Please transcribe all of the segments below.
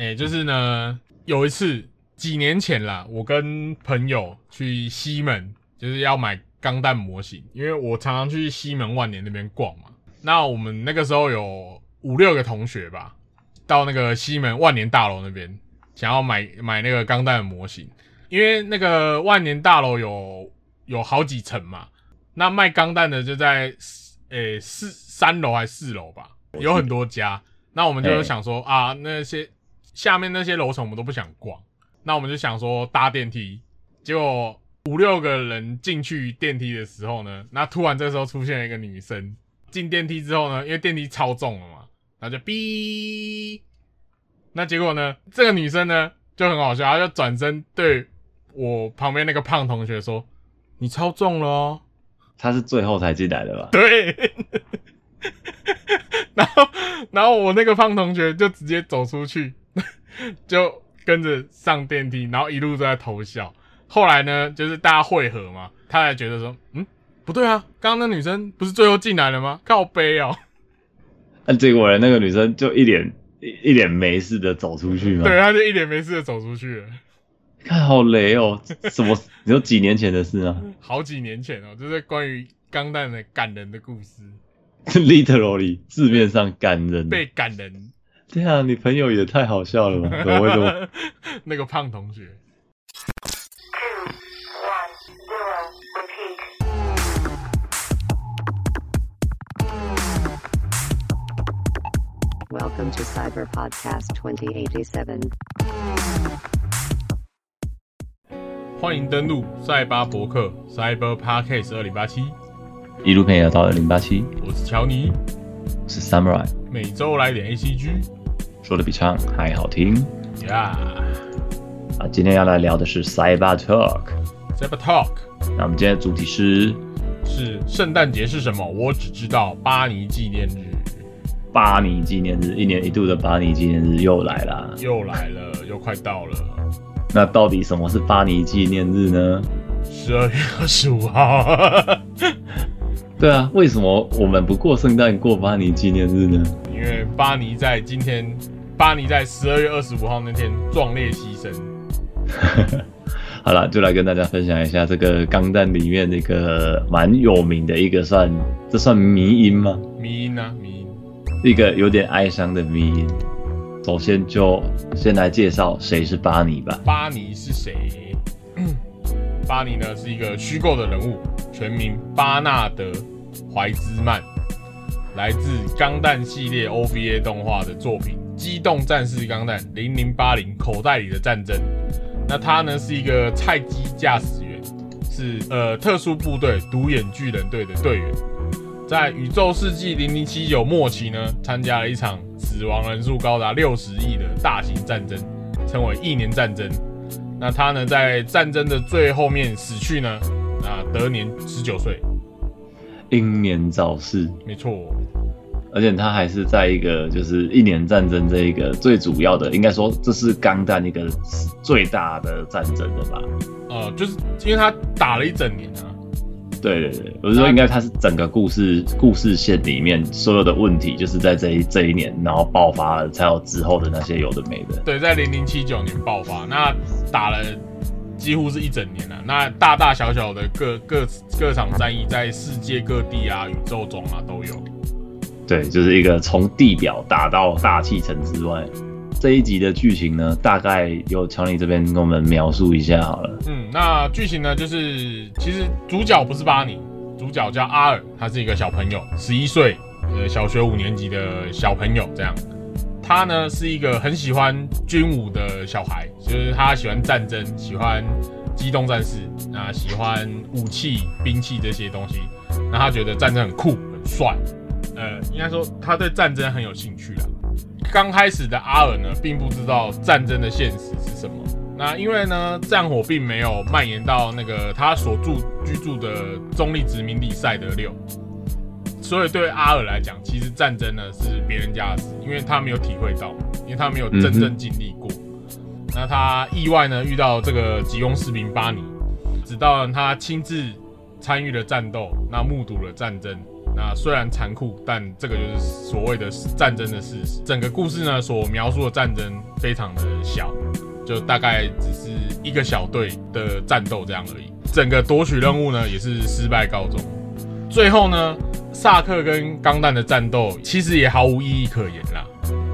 哎，就是呢，有一次几年前啦，我跟朋友去西门，就是要买钢弹模型，因为我常常去西门万年那边逛嘛。那我们那个时候有五六个同学吧，到那个西门万年大楼那边，想要买买那个钢弹的模型，因为那个万年大楼有有好几层嘛，那卖钢弹的就在诶四三楼还是四楼吧，有很多家。那我们就想说啊，那些。下面那些楼层我们都不想逛，那我们就想说搭电梯，结果五六个人进去电梯的时候呢，那突然这时候出现了一个女生进电梯之后呢，因为电梯超重了嘛，然后就哔，那结果呢，这个女生呢就很好笑，她就转身对我旁边那个胖同学说：“你超重了哦。”她是最后才进来的吧？对。然后，然后我那个胖同学就直接走出去。就跟着上电梯，然后一路都在偷笑。后来呢，就是大家汇合嘛，他才觉得说，嗯，不对啊，刚刚那女生不是最后进来了吗？靠背哦。那 结果呢，那个女生就一脸一脸没事的走出去嘛。对，她就一脸没事的走出去了。看好雷哦，什么？你说几年前的事啊？好几年前哦，就是关于钢蛋的感人的故事。Literally 字面上感人，被感人。对啊，你朋友也太好笑了吧？怎么会这么？那个胖同学。Welcome to Cyber Podcast 2087。欢迎登录赛巴博客 Cyber Podcast 二零八七。一路陪你到二零八七。我是乔尼，是 Samurai。每周来点 ACG。说的比唱还好听呀！啊，今天要来聊的是 Cyber Talk。Cyber Talk。那我们今天的主题是是圣诞节是什么？我只知道巴尼纪念日。巴尼纪念日，一年一度的巴尼纪念日又来了，又来了，又快到了。那到底什么是巴尼纪念日呢？十二月二十五号。对啊，为什么我们不过圣诞，过巴尼纪念日呢？因为巴尼在今天。巴尼在十二月二十五号那天壮烈牺牲。好了，就来跟大家分享一下这个钢弹里面那个蛮有名的一个算，这算迷音吗？迷音啊，迷音，一个有点哀伤的迷音。首先就先来介绍谁是巴尼吧。巴尼是谁？巴尼呢是一个虚构的人物，全名巴纳德怀兹曼，来自钢弹系列 OVA 动画的作品。机动战士钢弹零零八零口袋里的战争，那他呢是一个菜鸡驾驶员，是呃特殊部队独眼巨人队的队员，在宇宙世纪零零七九末期呢，参加了一场死亡人数高达六十亿的大型战争，称为一年战争。那他呢在战争的最后面死去呢，啊得年十九岁，英年早逝，没错。而且他还是在一个就是一年战争这一个最主要的，应该说这是钢弹一个最大的战争的吧？呃，就是因为他打了一整年啊。对对对，我是说应该他是整个故事故事线里面所有的问题，就是在这一这一年，然后爆发了，才有之后的那些有的没的。对，在零零七九年爆发，那打了几乎是一整年了。那大大小小的各各各场战役，在世界各地啊、宇宙中啊都有。对，就是一个从地表打到大气层之外。这一集的剧情呢，大概由乔尼这边跟我们描述一下好了。嗯，那剧情呢，就是其实主角不是巴尼，主角叫阿尔，他是一个小朋友，十一岁，呃，小学五年级的小朋友这样。他呢是一个很喜欢军武的小孩，就是他喜欢战争，喜欢机动战士，啊，喜欢武器、兵器这些东西。那他觉得战争很酷、很帅。呃，应该说他对战争很有兴趣啦。刚开始的阿尔呢，并不知道战争的现实是什么。那因为呢，战火并没有蔓延到那个他所住居住的中立殖民地赛德六，所以对阿尔来讲，其实战争呢是别人家的事，因为他没有体会到，因为他没有真正经历过。那他意外呢遇到这个吉翁士兵巴尼，直到他亲自参与了战斗，那目睹了战争。那虽然残酷，但这个就是所谓的战争的事实。整个故事呢，所描述的战争非常的小，就大概只是一个小队的战斗这样而已。整个夺取任务呢，也是失败告终。最后呢，萨克跟钢弹的战斗其实也毫无意义可言啦。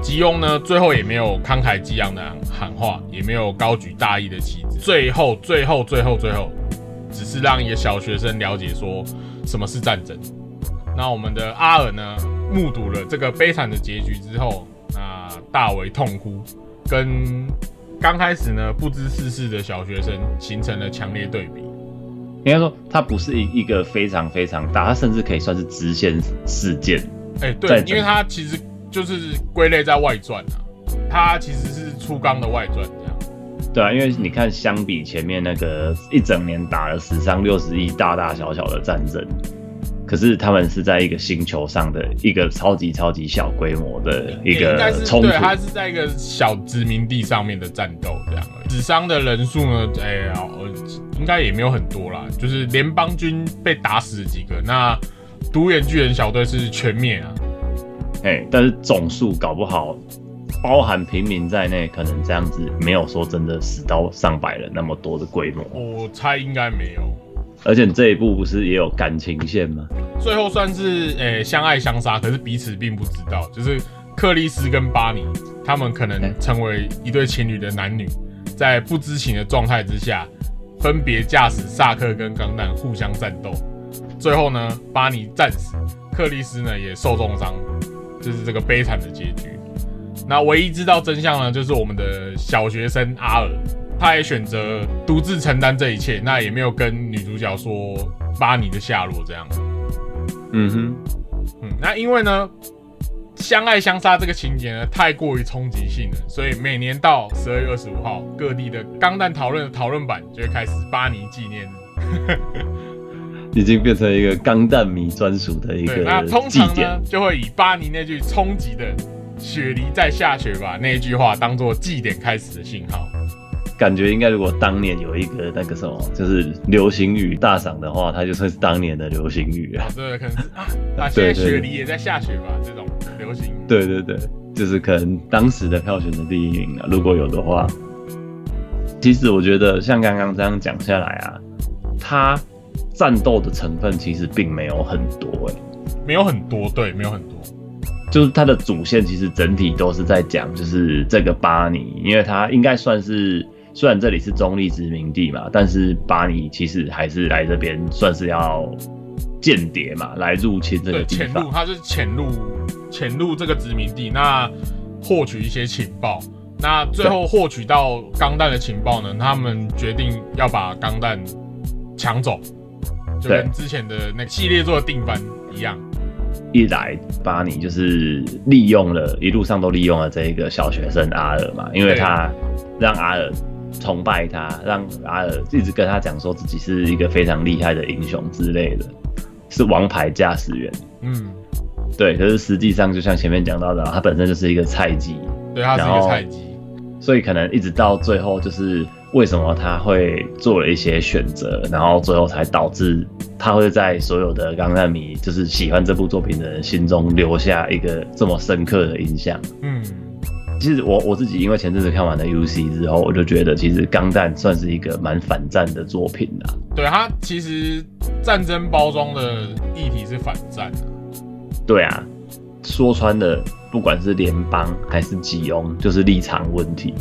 吉翁呢，最后也没有慷慨激昂的喊话，也没有高举大义的旗帜。最后，最后，最后，最后，只是让一个小学生了解说什么是战争。那我们的阿尔呢，目睹了这个悲惨的结局之后，那大为痛哭，跟刚开始呢不知世事的小学生形成了强烈对比。应该说，它不是一一个非常非常大，它甚至可以算是支线事件。哎，对，因为它其实就是归类在外传啊，它其实是初纲的外传这样。对啊，因为你看，相比前面那个一整年打了史上六十亿大大小小的战争。可是他们是在一个星球上的一个超级超级小规模的一个冲突，对，它是在一个小殖民地上面的战斗这样。死伤的人数呢？哎呀，应该也没有很多啦，就是联邦军被打死几个，那独眼巨人小队是全灭啊。哎，但是总数搞不好，包含平民在内，可能这样子没有说真的死到上百人那么多的规模。我猜应该没有。而且这一部不是也有感情线吗？最后算是诶相爱相杀，可是彼此并不知道。就是克里斯跟巴尼他们可能成为一对情侣的男女，在不知情的状态之下，分别驾驶萨克跟钢弹互相战斗。最后呢，巴尼战死，克里斯呢也受重伤，就是这个悲惨的结局。那唯一知道真相呢，就是我们的小学生阿尔。他也选择独自承担这一切，那也没有跟女主角说巴尼的下落，这样。嗯哼，嗯，那因为呢，相爱相杀这个情节呢太过于冲击性了，所以每年到十二月二十五号，各地的钢弹讨论的讨论版就会开始巴尼纪念日，已经变成一个钢弹迷专属的一个那通常呢，就会以巴尼那句冲击的“雪梨在下雪吧”那一句话当做祭典开始的信号。感觉应该，如果当年有一个那个什么，就是流行语大赏的话，它就算是当年的流行语啊。对，可能是 啊，那现在雪梨也在下雪吧？这种流行。对对对，就是可能当时的票选的第一名啊，如果有的话。其实我觉得像刚刚这样讲下来啊，它战斗的成分其实并没有很多，哎，没有很多，对，没有很多。就是它的主线其实整体都是在讲，就是这个巴尼，因为它应该算是。虽然这里是中立殖民地嘛，但是巴尼其实还是来这边算是要间谍嘛，来入侵这个地方。潜入，他是潜入潜入这个殖民地，那获取一些情报。那最后获取到钢弹的情报呢？他们决定要把钢弹抢走，就跟之前的那个系列做的定番一样。一来巴尼就是利用了一路上都利用了这一个小学生阿尔嘛，因为他让阿尔。崇拜他，让阿尔一直跟他讲说自己是一个非常厉害的英雄之类的，是王牌驾驶员。嗯，对。可是实际上，就像前面讲到的，他本身就是一个菜鸡。对，他是一个菜鸡。所以可能一直到最后，就是为什么他会做了一些选择，然后最后才导致他会在所有的钢弹迷，就是喜欢这部作品的人心中留下一个这么深刻的印象。嗯。其实我我自己因为前阵子看完了 U C 之后，我就觉得其实《钢弹》算是一个蛮反战的作品啦。对它其实战争包装的议题是反战的。对啊，说穿了，不管是联邦还是吉翁，就是立场问题。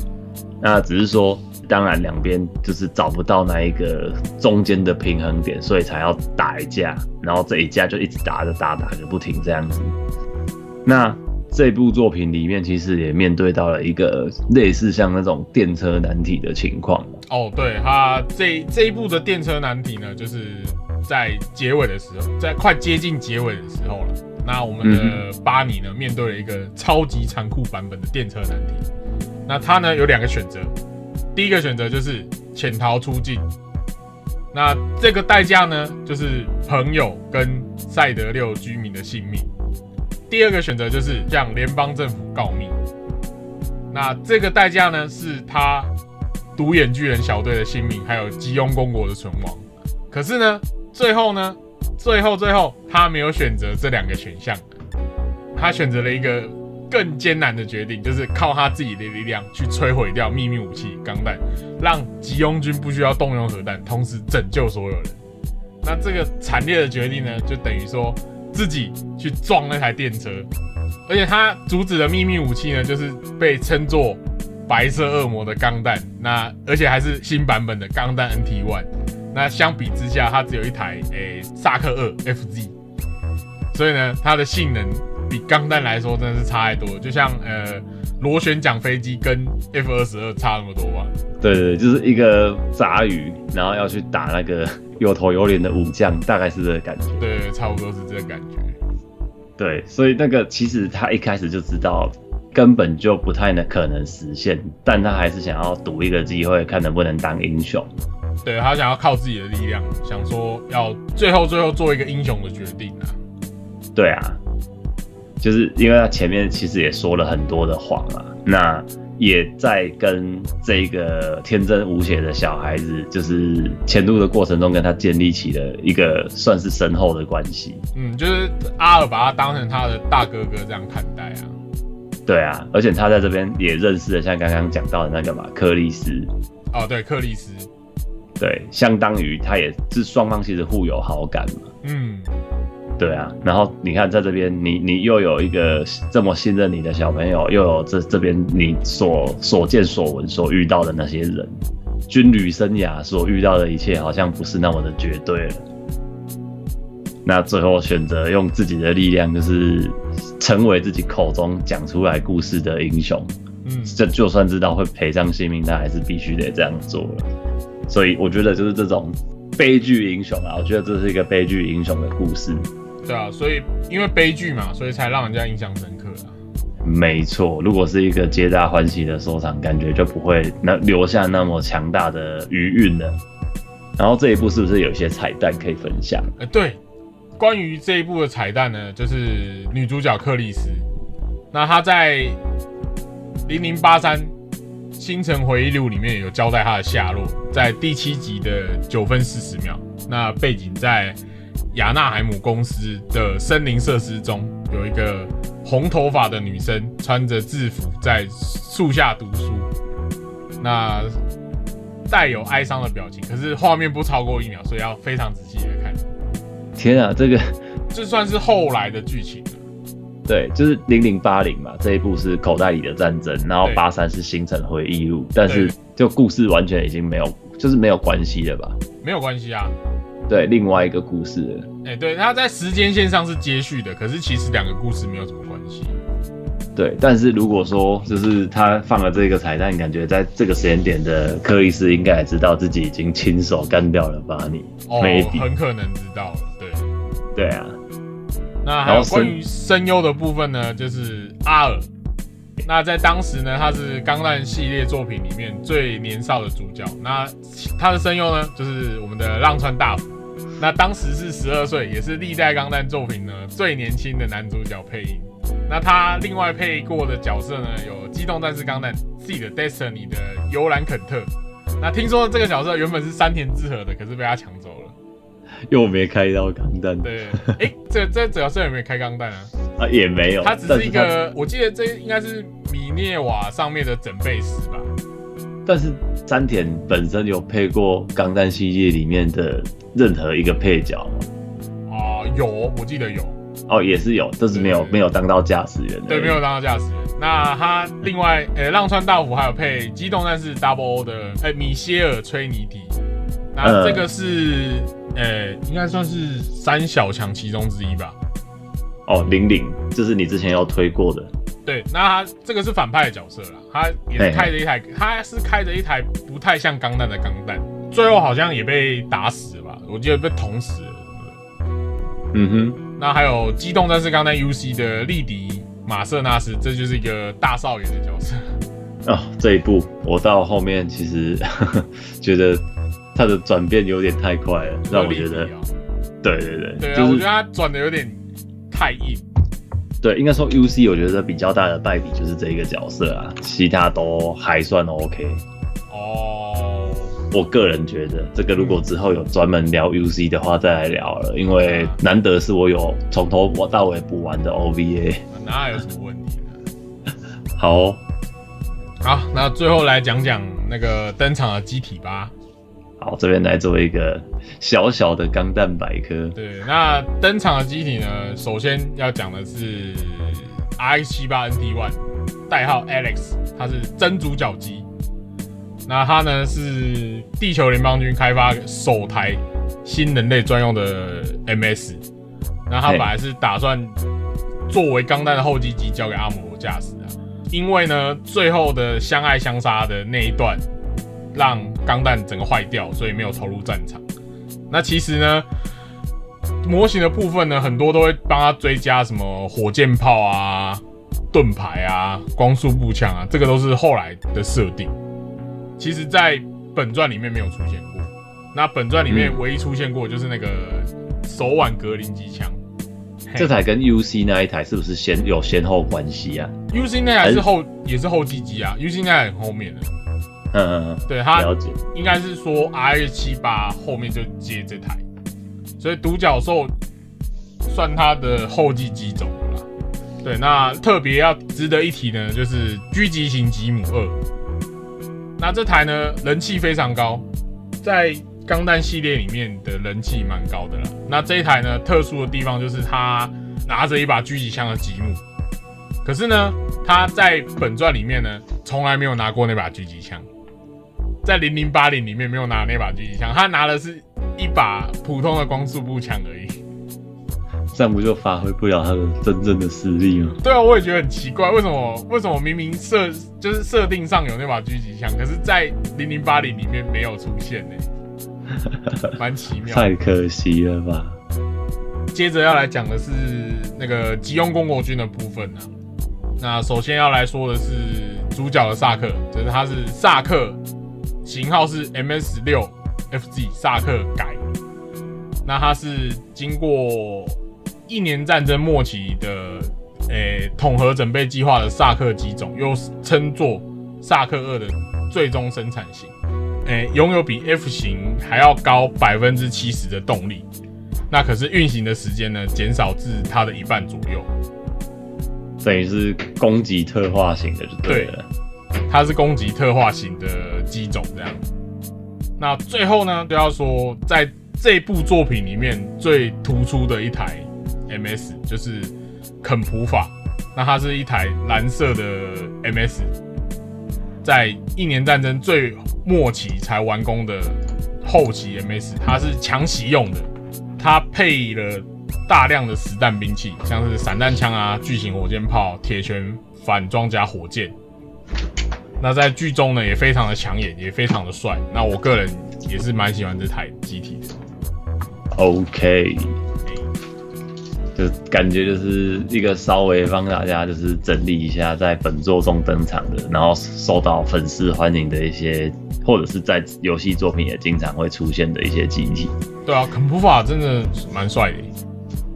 那只是说，当然两边就是找不到那一个中间的平衡点，所以才要打一架，然后这一架就一直打着打打个不停这样子。那。这部作品里面其实也面对到了一个类似像那种电车难题的情况。哦，对，他这这一部的电车难题呢，就是在结尾的时候，在快接近结尾的时候了。那我们的巴尼呢，面对了一个超级残酷版本的电车难题。那他呢有两个选择，第一个选择就是潜逃出境。那这个代价呢，就是朋友跟赛德六居民的性命。第二个选择就是向联邦政府告密，那这个代价呢是他独眼巨人小队的性命，还有吉翁公国的存亡。可是呢，最后呢，最后最后他没有选择这两个选项，他选择了一个更艰难的决定，就是靠他自己的力量去摧毁掉秘密武器钢弹，让吉翁军不需要动用核弹，同时拯救所有人。那这个惨烈的决定呢，就等于说自己去撞那台电车，而且他阻止的秘密武器呢，就是被称作白色恶魔的钢弹，那而且还是新版本的钢弹 NT One。那相比之下，它只有一台诶萨克二 FZ，所以呢，它的性能比钢弹来说真的是差太多，就像呃螺旋桨飞机跟 F 二十二差那么多吧。对对，就是一个杂鱼，然后要去打那个有头有脸的武将，大概是这个感觉。对，差不多是这个感觉。对，所以那个其实他一开始就知道根本就不太能可能实现，但他还是想要赌一个机会，看能不能当英雄。对他想要靠自己的力量，想说要最后最后做一个英雄的决定啊。对啊，就是因为他前面其实也说了很多的谎啊，那也在跟这个天真无邪的小孩子，就是前路的过程中跟他建立起了一个算是深厚的关系。嗯，就是阿尔把他当成他的大哥哥这样看待啊。对啊，而且他在这边也认识了像刚刚讲到的那个嘛，克里斯。哦，对，克里斯。对，相当于他也是双方其实互有好感嘛。嗯，对啊。然后你看在这边，你你又有一个这么信任你的小朋友，又有这这边你所所见所闻所遇到的那些人，军旅生涯所遇到的一切，好像不是那么的绝对了。那最后选择用自己的力量，就是成为自己口中讲出来故事的英雄。嗯，这就算知道会赔上性命，他还是必须得这样做了。所以我觉得就是这种悲剧英雄啊，我觉得这是一个悲剧英雄的故事。对啊，所以因为悲剧嘛，所以才让人家印象深刻啊。没错，如果是一个皆大欢喜的收场，感觉就不会那留下那么强大的余韵了。然后这一部是不是有一些彩蛋可以分享？呃，对，关于这一部的彩蛋呢，就是女主角克里斯，那她在零零八三。星辰回忆录里面有交代她的下落，在第七集的九分四十秒，那背景在亚纳海姆公司的森林设施中，有一个红头发的女生穿着制服在树下读书，那带有哀伤的表情，可是画面不超过一秒，所以要非常仔细的看。天啊，这个这算是后来的剧情。对，就是零零八零嘛，这一部是口袋里的战争，然后八三是星辰回忆录，但是就故事完全已经没有，就是没有关系了吧？没有关系啊。对，另外一个故事。哎，对，它在时间线上是接续的，可是其实两个故事没有什么关系。对，但是如果说就是他放了这个彩蛋，感觉在这个时间点的克里斯应该也知道自己已经亲手干掉了巴尼，哦，很可能知道了。对，对啊。那还有关于声优的部分呢，就是阿尔。那在当时呢，他是钢弹系列作品里面最年少的主角。那他的声优呢，就是我们的浪川大辅。那当时是十二岁，也是历代钢弹作品呢最年轻的男主角配音。那他另外配过的角色呢，有《机动战士钢弹 Z 的 Destiny》的尤兰肯特。那听说这个角色原本是山田智和的，可是被他抢走了。又没开到钢弹，对，哎，这这角色有没有开钢弹啊？啊，也没有，他只是一个，我记得这应该是米涅瓦上面的整备师吧。但是山田本身有配过钢弹系列里面的任何一个配角吗？啊，有，我记得有。哦，也是有，但是没有没有当到驾驶员。对，没有当到驾驶员。那他另外，呃，浪川大辅还有配机动战士 Double O 的，哎，米歇尔崔尼迪。那这个是。呃，应该算是三小强其中之一吧。哦，零零，这是你之前要推过的。对，那他这个是反派的角色了，他也是开着一台，他是开着一台不太像钢弹的钢弹，最后好像也被打死了吧？我记得被捅死了。嗯哼。那还有机动战士钢弹 UC 的利迪马瑟纳斯，这就是一个大少爷的角色。哦，这一部我到后面其实 觉得。他的转变有点太快了，让我觉得，对对对，对啊，我觉得他转的有点太硬。对，应该说 U C，我觉得比较大的败笔就是这一个角色啊，其他都还算 O K。哦，我个人觉得，这个如果之后有专门聊 UC 的话，再来聊了，因为难得是我有从头到尾补完的 OVA。那有什么问题呢？好，好，那最后来讲讲那个登场的机体吧。好，这边来做一个小小的钢弹百科。对，那登场的机体呢，首先要讲的是 RX 七八 NT One，代号 Alex，它是真主角机。那它呢是地球联邦军开发首台新人类专用的 MS。那它本来是打算作为钢弹的后继机交给阿姆罗驾驶啊，因为呢最后的相爱相杀的那一段。让钢弹整个坏掉，所以没有投入战场。那其实呢，模型的部分呢，很多都会帮他追加什么火箭炮啊、盾牌啊、光速步枪啊，这个都是后来的设定。其实，在本传里面没有出现过。那本传里面唯一出现过就是那个手腕格林机枪。这台跟 UC 那一台是不是先有先后关系啊？UC 那台是后也是后机机啊，UC 那台很后面的。嗯，对，它应该是说 R 七八后面就接这台，所以独角兽算它的后继机种了。对，那特别要值得一提呢，就是狙击型吉姆二。那这台呢，人气非常高，在钢弹系列里面的人气蛮高的啦。那这一台呢，特殊的地方就是它拿着一把狙击枪的吉姆，可是呢，他在本传里面呢，从来没有拿过那把狙击枪。在零零八零里面没有拿那把狙击枪，他拿的是一把普通的光速步枪而已。这样不就发挥不了他的真正的实力吗？对啊，我也觉得很奇怪，为什么为什么明明设就是设定上有那把狙击枪，可是在零零八零里面没有出现呢？蛮奇妙。太可惜了吧。接着要来讲的是那个吉翁公国军的部分呢。那首先要来说的是主角的萨克，就是他是萨克。型号是 MS 六 FZ 萨克改，那它是经过一年战争末期的诶统合整备计划的萨克机种，又称作萨克二的最终生产型，诶拥有比 F 型还要高百分之七十的动力，那可是运行的时间呢减少至它的一半左右，等于是攻击特化型的就对了。它是攻击特化型的机种，这样。那最后呢，就要说，在这部作品里面最突出的一台 MS 就是肯普法。那它是一台蓝色的 MS，在一年战争最末期才完工的后期 MS，它是强袭用的。它配了大量的实弹兵器，像是散弹枪啊、巨型火箭炮、铁拳反装甲火箭。那在剧中呢，也非常的抢眼，也非常的帅。那我个人也是蛮喜欢这台机体的。OK，就感觉就是一个稍微帮大家就是整理一下，在本作中登场的，然后受到粉丝欢迎的一些，或者是在游戏作品也经常会出现的一些机体。对啊，肯普法真的蛮帅的。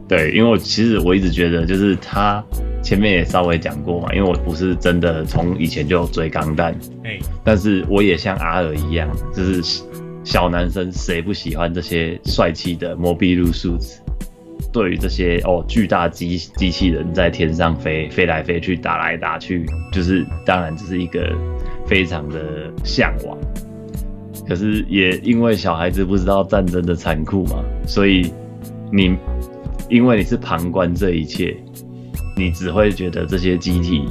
对，因为我其实我一直觉得，就是他前面也稍微讲过嘛，因为我不是真的从以前就追钢弹，哎，但是我也像阿尔一样，就是小男生谁不喜欢这些帅气的摩比路数字？对于这些哦巨大机机器人在天上飞飞来飞去打来打去，就是当然这是一个非常的向往。可是也因为小孩子不知道战争的残酷嘛，所以你。因为你是旁观这一切，你只会觉得这些机体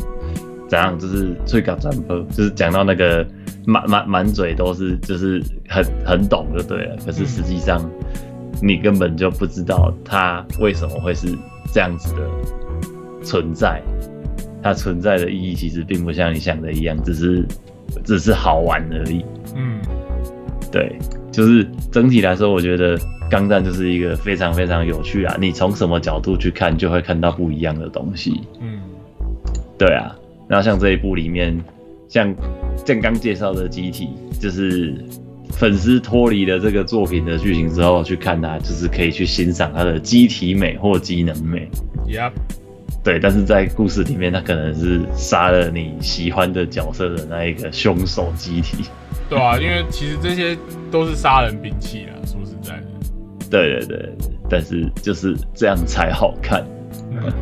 怎样，就是最高战破，就是讲到那个满满满嘴都是，就是很很懂就对了。可是实际上，你根本就不知道它为什么会是这样子的存在，它存在的意义其实并不像你想的一样，只是只是好玩而已。嗯，对，就是整体来说，我觉得。钢弹就是一个非常非常有趣啊！你从什么角度去看，就会看到不一样的东西。嗯，对啊。然后像这一部里面，像正刚介绍的机体，就是粉丝脱离了这个作品的剧情之后去看它，就是可以去欣赏它的机体美或机能美。Yep。对，但是在故事里面，他可能是杀了你喜欢的角色的那一个凶手机体。对啊，因为其实这些都是杀人兵器啦，说实在的。对对对，但是就是这样才好看。嗯，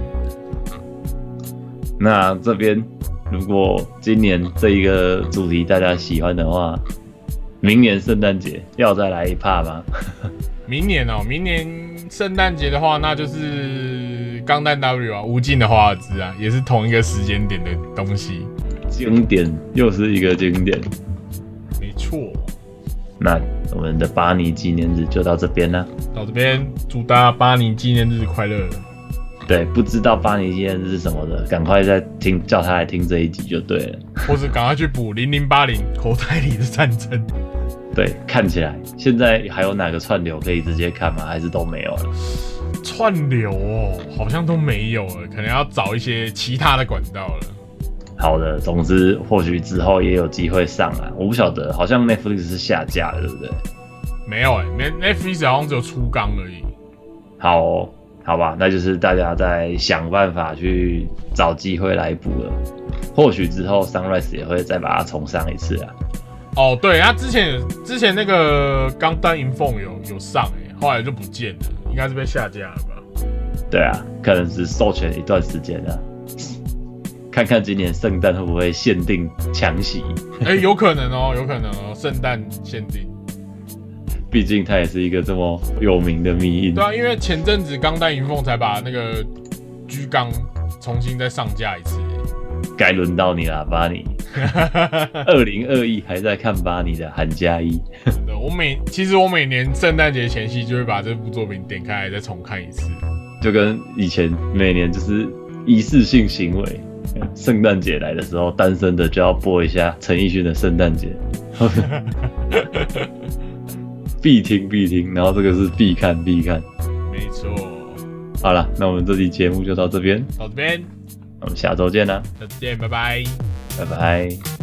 那这边如果今年这一个主题大家喜欢的话，明年圣诞节要再来一趴吗？明年哦、明年圣诞节的话，那就是钢弹 W 啊，无尽的华尔兹啊，也是同一个时间点的东西。经典又是一个经典。没错，那我们的巴尼纪念日就到这边啦。到这边祝大家巴尼纪念日快乐。对，不知道巴尼纪念日是什么的，赶快再听叫他来听这一集就对了。或是赶快去补零零八零口袋里的战争。对，看起来现在还有哪个串流可以直接看吗？还是都没有了？串流哦，好像都没有了，可能要找一些其他的管道了。好的，总之或许之后也有机会上啊，我不晓得，好像 Netflix 是下架了，对不对？没有哎、欸、，Netflix 好像只有出缸而已。好哦、好吧，那就是大家在想办法去找机会来补了。或许之后 Sunrise 也会再把它重上一次啊。哦，对，他之前之前那个钢弹银凤有有上哎、后来就不见了，应该是被下架了吧？对啊，可能是授权一段时间啊。看看今年圣诞会不会限定强袭，哎、有可能哦，有可能哦，圣诞限定。毕竟它也是一个这么有名的迷音对。啊，因为前阵子钢弹银凤才把那个居钢重新再上架一次、该轮到你了，巴尼。二零二一还在看巴尼的韩加一，真的，我每其实我每年圣诞节前夕就会把这部作品点开来再重看一次。就跟以前每年就是一次性行为。圣诞节来的时候，单身的就要播一下陈奕迅的《圣诞节》，必听必听，然后这个是必看必看。没错，好了，那我们这期节目就到这边，到这边，我们下周见啦，下次见，拜拜。拜拜。